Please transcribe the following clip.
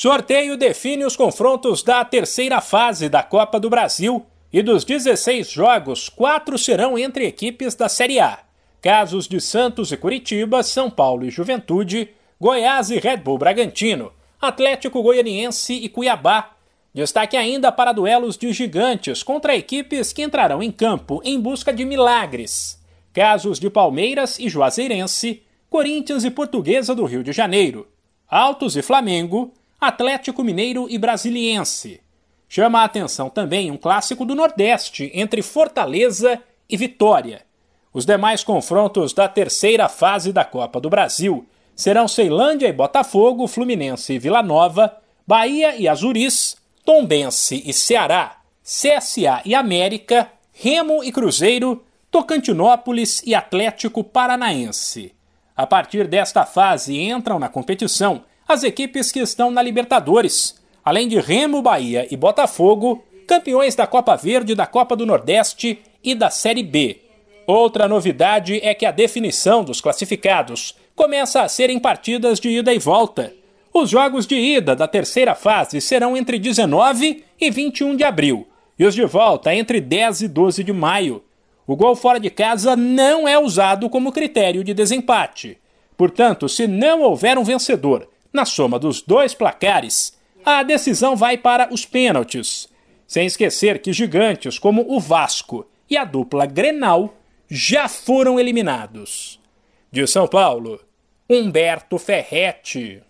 Sorteio define os confrontos da terceira fase da Copa do Brasil e dos 16 jogos, quatro serão entre equipes da Série A. Casos de Santos e Curitiba, São Paulo e Juventude, Goiás e Red Bull Bragantino, Atlético Goianiense e Cuiabá. Destaque ainda para duelos de gigantes contra equipes que entrarão em campo em busca de milagres. Casos de Palmeiras e Juazeirense, Corinthians e Portuguesa do Rio de Janeiro, Altos e Flamengo, Atlético Mineiro e Brasiliense. Chama a atenção também um clássico do Nordeste entre Fortaleza e Vitória. Os demais confrontos da terceira fase da Copa do Brasil serão Ceilândia e Botafogo, Fluminense e Vila Nova, Bahia e Azuris, Tombense e Ceará, CSA e América, Remo e Cruzeiro, Tocantinópolis e Atlético Paranaense. A partir desta fase entram na competição as equipes que estão na Libertadores, além de Remo, Bahia e Botafogo, campeões da Copa Verde, da Copa do Nordeste e da Série B. Outra novidade é que a definição dos classificados começa a ser em partidas de ida e volta. Os jogos de ida da terceira fase serão entre 19 e 21 de abril, e os de volta entre 10 e 12 de maio. O gol fora de casa não é usado como critério de desempate. Portanto, se não houver um vencedor na soma dos dois placares, a decisão vai para os pênaltis. Sem esquecer que gigantes como o Vasco e a dupla Grenal já foram eliminados. De São Paulo, Humberto Ferretti.